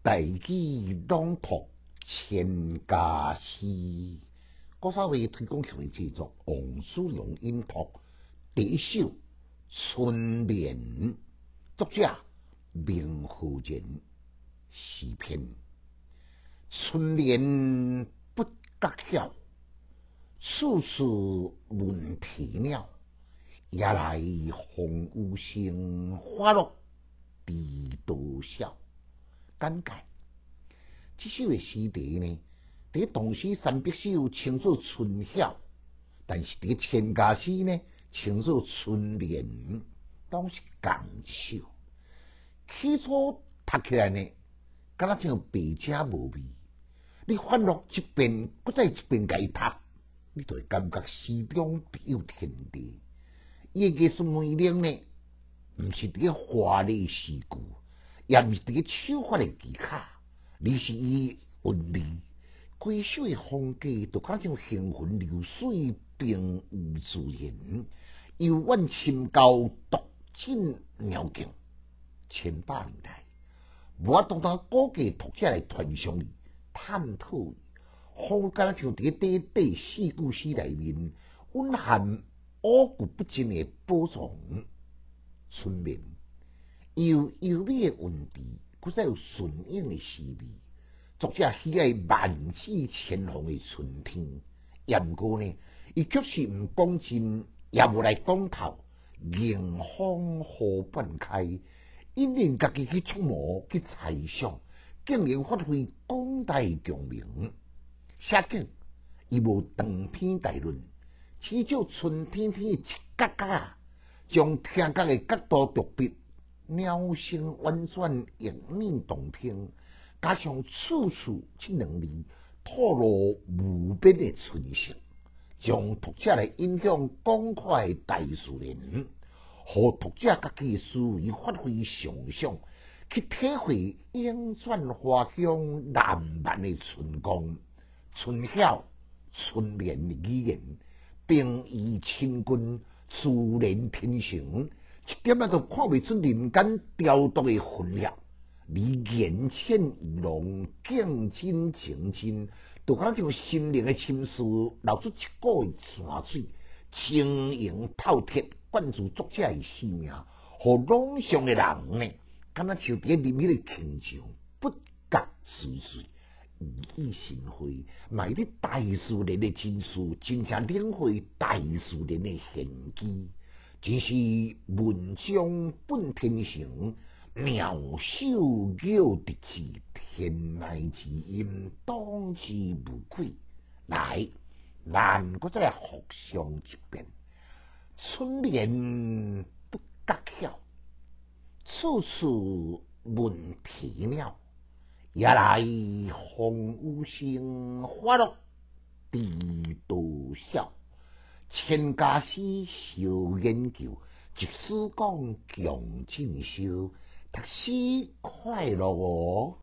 大举朗读千家诗，郭少伟推广曲制作，王叔良音读第一首《春眠》，作者明和人诗篇。春眠不觉晓，处处闻啼鸟。夜来风雨声，花落知多少。感慨，这首的诗题呢，伫唐诗三百首称作春晓，但是伫千家诗呢，称作春联，都是共首。起初读起来呢，敢若像白车无味。你翻落一遍，搁再一遍甲伊读，你就会感觉诗中别有天地。伊个艺术美玲呢，毋是伫个华丽诗句。也毋是伫个手法的技巧，而是伊韵味。规首的风格都较像行云流水，并无自然。由阮深交独进鸟境，千百年来，无法当当古家读者来传承伊、探讨伊，风格像伫个短短四句诗内面蕴含五古不尽的宝藏，村民。有优美的文字，佫再有顺应的诗味。作者喜爱万紫千红的春天，也毋过呢，伊确实毋讲真，也无来讲透。迎风河半开，因令家己去触摸、去猜想，竟然发挥广大共鸣。写景伊无长篇大论，只照春天天一角角，将听觉的角度独笔。鸟声婉转，隐秘动听，加上处处这两字，透露无边的纯情，将读者来影响广阔大自然，和读者家己思维发挥想象，去体会莺转花香烂漫的春光、春晓、春眠的语言，并以亲近自然天性。一点仔都看未出人间雕琢的分量，你言浅意浓，见真情真，就好像心灵的深思流出一股泉水，晶莹透彻，灌注作者的生命，和朗诵的人呢，敢若像伫里面的轻唱，不觉自醉，意心会，买啲大自然的真书，真正领会大自然的玄机。只是文章本天成，妙手巧得之，天籁之音，当之无愧。来，咱搁再来复诵一遍。春眠不觉晓，处处闻啼鸟。夜来风雨声，花落知多少。千家诗少研究，即使讲强进修，读书快乐哦。